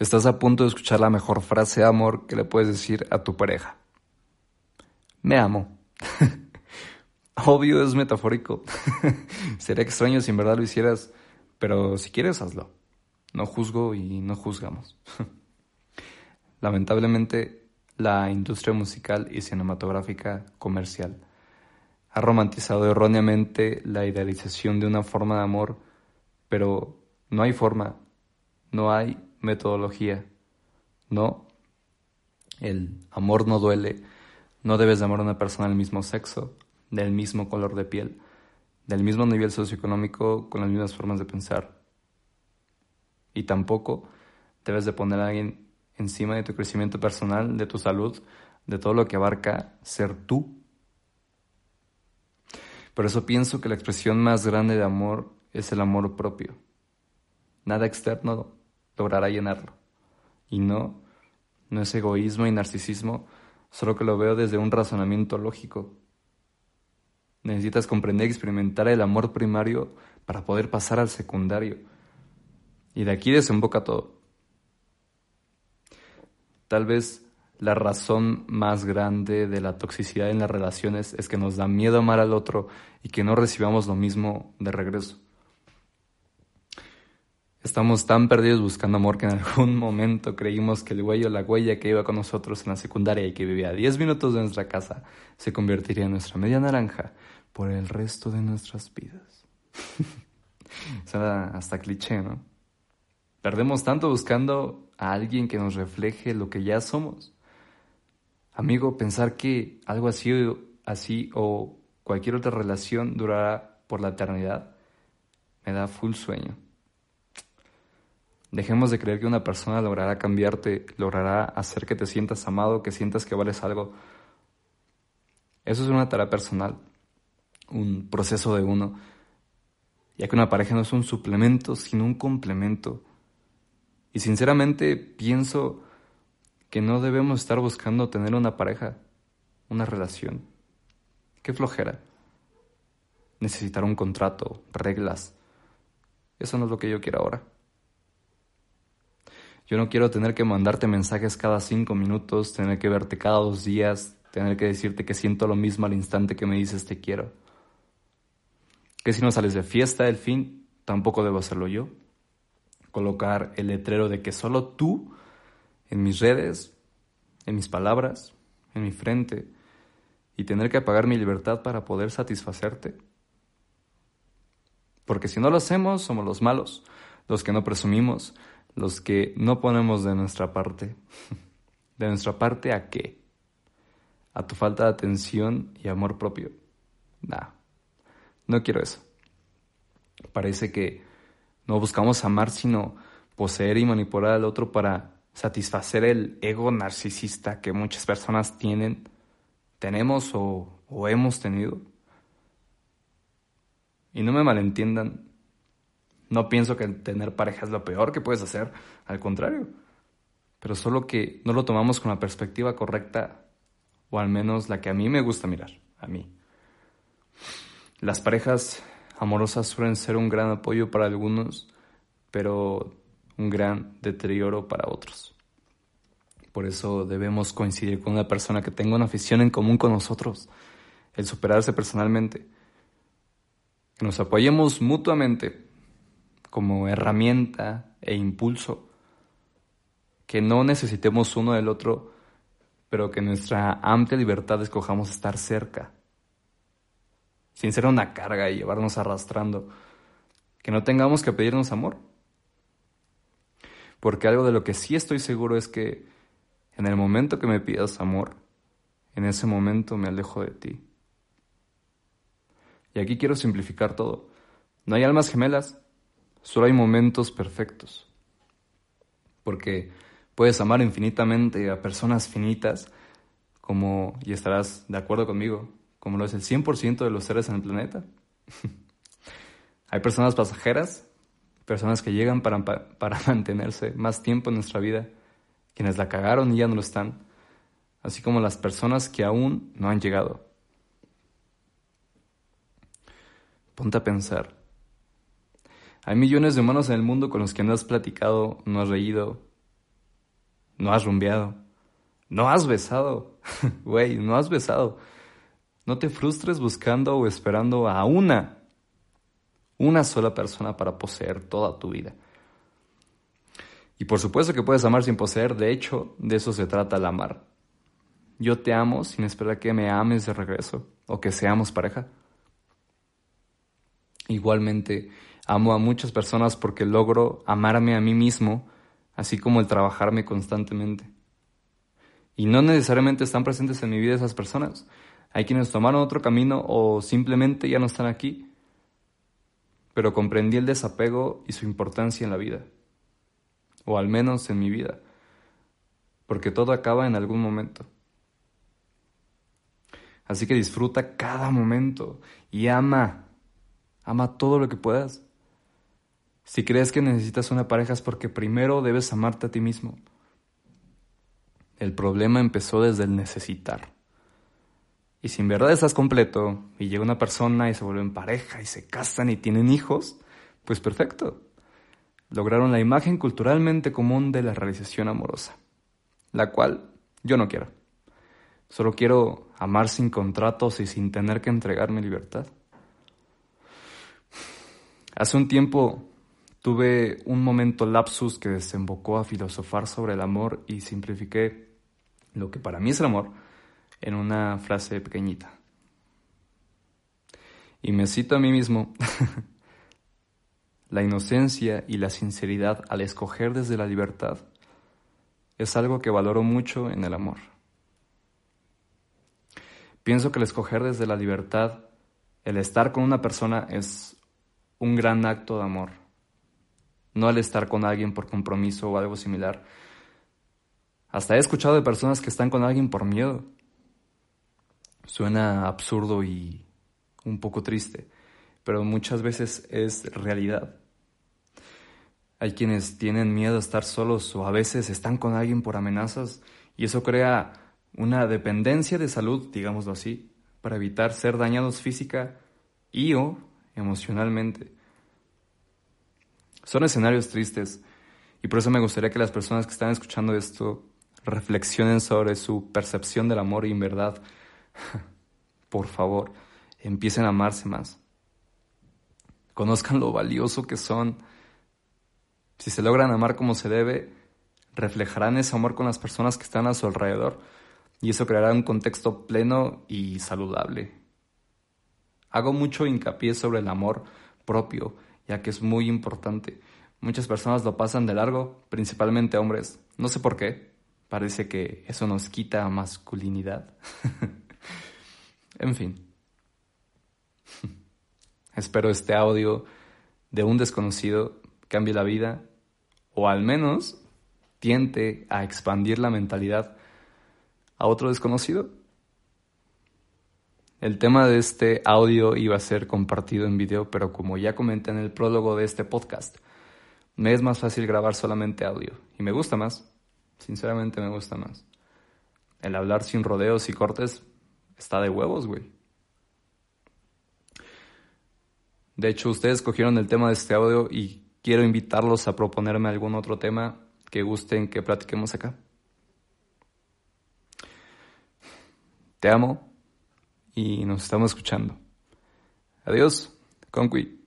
Estás a punto de escuchar la mejor frase de amor que le puedes decir a tu pareja. Me amo. Obvio es metafórico. Sería extraño si en verdad lo hicieras, pero si quieres hazlo. No juzgo y no juzgamos. Lamentablemente, la industria musical y cinematográfica comercial ha romantizado erróneamente la idealización de una forma de amor, pero no hay forma, no hay metodología. No, el amor no duele, no debes de amar a una persona del mismo sexo, del mismo color de piel, del mismo nivel socioeconómico, con las mismas formas de pensar. Y tampoco debes de poner a alguien encima de tu crecimiento personal, de tu salud, de todo lo que abarca ser tú. Por eso pienso que la expresión más grande de amor es el amor propio. Nada externo logrará llenarlo. Y no, no es egoísmo y narcisismo, solo que lo veo desde un razonamiento lógico. Necesitas comprender y experimentar el amor primario para poder pasar al secundario. Y de aquí desemboca todo. Tal vez la razón más grande de la toxicidad en las relaciones es que nos da miedo amar al otro y que no recibamos lo mismo de regreso. Estamos tan perdidos buscando amor que en algún momento creímos que el güey o la huella que iba con nosotros en la secundaria y que vivía a 10 minutos de nuestra casa se convertiría en nuestra media naranja por el resto de nuestras vidas. Hasta cliché, ¿no? Perdemos tanto buscando a alguien que nos refleje lo que ya somos. Amigo, pensar que algo así, así o cualquier otra relación durará por la eternidad me da full sueño. Dejemos de creer que una persona logrará cambiarte, logrará hacer que te sientas amado, que sientas que vales algo. Eso es una tarea personal, un proceso de uno, ya que una pareja no es un suplemento, sino un complemento. Y sinceramente pienso que no debemos estar buscando tener una pareja, una relación. Qué flojera. Necesitar un contrato, reglas. Eso no es lo que yo quiero ahora. Yo no quiero tener que mandarte mensajes cada cinco minutos, tener que verte cada dos días, tener que decirte que siento lo mismo al instante que me dices te quiero. Que si no sales de fiesta del fin, tampoco debo hacerlo yo. Colocar el letrero de que solo tú, en mis redes, en mis palabras, en mi frente, y tener que apagar mi libertad para poder satisfacerte. Porque si no lo hacemos, somos los malos, los que no presumimos, los que no ponemos de nuestra parte. ¿De nuestra parte a qué? A tu falta de atención y amor propio. Nah, no quiero eso. Parece que no buscamos amar, sino poseer y manipular al otro para satisfacer el ego narcisista que muchas personas tienen, tenemos o, o hemos tenido. Y no me malentiendan, no pienso que tener pareja es lo peor que puedes hacer, al contrario. Pero solo que no lo tomamos con la perspectiva correcta, o al menos la que a mí me gusta mirar, a mí. Las parejas amorosas suelen ser un gran apoyo para algunos, pero un gran deterioro para otros. Por eso debemos coincidir con una persona que tenga una afición en común con nosotros, el superarse personalmente, que nos apoyemos mutuamente como herramienta e impulso, que no necesitemos uno del otro, pero que nuestra amplia libertad escojamos estar cerca, sin ser una carga y llevarnos arrastrando, que no tengamos que pedirnos amor. Porque algo de lo que sí estoy seguro es que en el momento que me pidas amor, en ese momento me alejo de ti. Y aquí quiero simplificar todo. No hay almas gemelas, Solo hay momentos perfectos. Porque puedes amar infinitamente a personas finitas, como, y estarás de acuerdo conmigo, como lo es el 100% de los seres en el planeta. hay personas pasajeras, personas que llegan para, para mantenerse más tiempo en nuestra vida, quienes la cagaron y ya no lo están, así como las personas que aún no han llegado. Ponte a pensar, hay millones de humanos en el mundo con los que no has platicado, no has reído, no has rumbeado, no has besado, güey, no has besado. No te frustres buscando o esperando a una, una sola persona para poseer toda tu vida. Y por supuesto que puedes amar sin poseer, de hecho, de eso se trata el amar. Yo te amo sin esperar que me ames de regreso o que seamos pareja. Igualmente, amo a muchas personas porque logro amarme a mí mismo, así como el trabajarme constantemente. Y no necesariamente están presentes en mi vida esas personas. Hay quienes tomaron otro camino o simplemente ya no están aquí. Pero comprendí el desapego y su importancia en la vida. O al menos en mi vida. Porque todo acaba en algún momento. Así que disfruta cada momento y ama. Ama todo lo que puedas. Si crees que necesitas una pareja es porque primero debes amarte a ti mismo. El problema empezó desde el necesitar. Y si en verdad estás completo y llega una persona y se vuelven pareja y se casan y tienen hijos, pues perfecto. Lograron la imagen culturalmente común de la realización amorosa, la cual yo no quiero. Solo quiero amar sin contratos y sin tener que entregar mi libertad. Hace un tiempo tuve un momento lapsus que desembocó a filosofar sobre el amor y simplifiqué lo que para mí es el amor en una frase pequeñita. Y me cito a mí mismo, la inocencia y la sinceridad al escoger desde la libertad es algo que valoro mucho en el amor. Pienso que el escoger desde la libertad, el estar con una persona es un gran acto de amor, no el estar con alguien por compromiso o algo similar, hasta he escuchado de personas que están con alguien por miedo. Suena absurdo y un poco triste, pero muchas veces es realidad. Hay quienes tienen miedo a estar solos o a veces están con alguien por amenazas y eso crea una dependencia de salud, digámoslo así, para evitar ser dañados física y o emocionalmente. Son escenarios tristes y por eso me gustaría que las personas que están escuchando esto reflexionen sobre su percepción del amor y en verdad, por favor, empiecen a amarse más. Conozcan lo valioso que son. Si se logran amar como se debe, reflejarán ese amor con las personas que están a su alrededor y eso creará un contexto pleno y saludable. Hago mucho hincapié sobre el amor propio, ya que es muy importante. Muchas personas lo pasan de largo, principalmente hombres. No sé por qué, Parece que eso nos quita masculinidad. en fin. Espero este audio de un desconocido cambie la vida o al menos tiente a expandir la mentalidad a otro desconocido. El tema de este audio iba a ser compartido en video, pero como ya comenté en el prólogo de este podcast, me es más fácil grabar solamente audio y me gusta más. Sinceramente me gusta más. El hablar sin rodeos y cortes está de huevos, güey. De hecho, ustedes cogieron el tema de este audio y quiero invitarlos a proponerme algún otro tema que gusten que platiquemos acá. Te amo y nos estamos escuchando. Adiós, Conqui.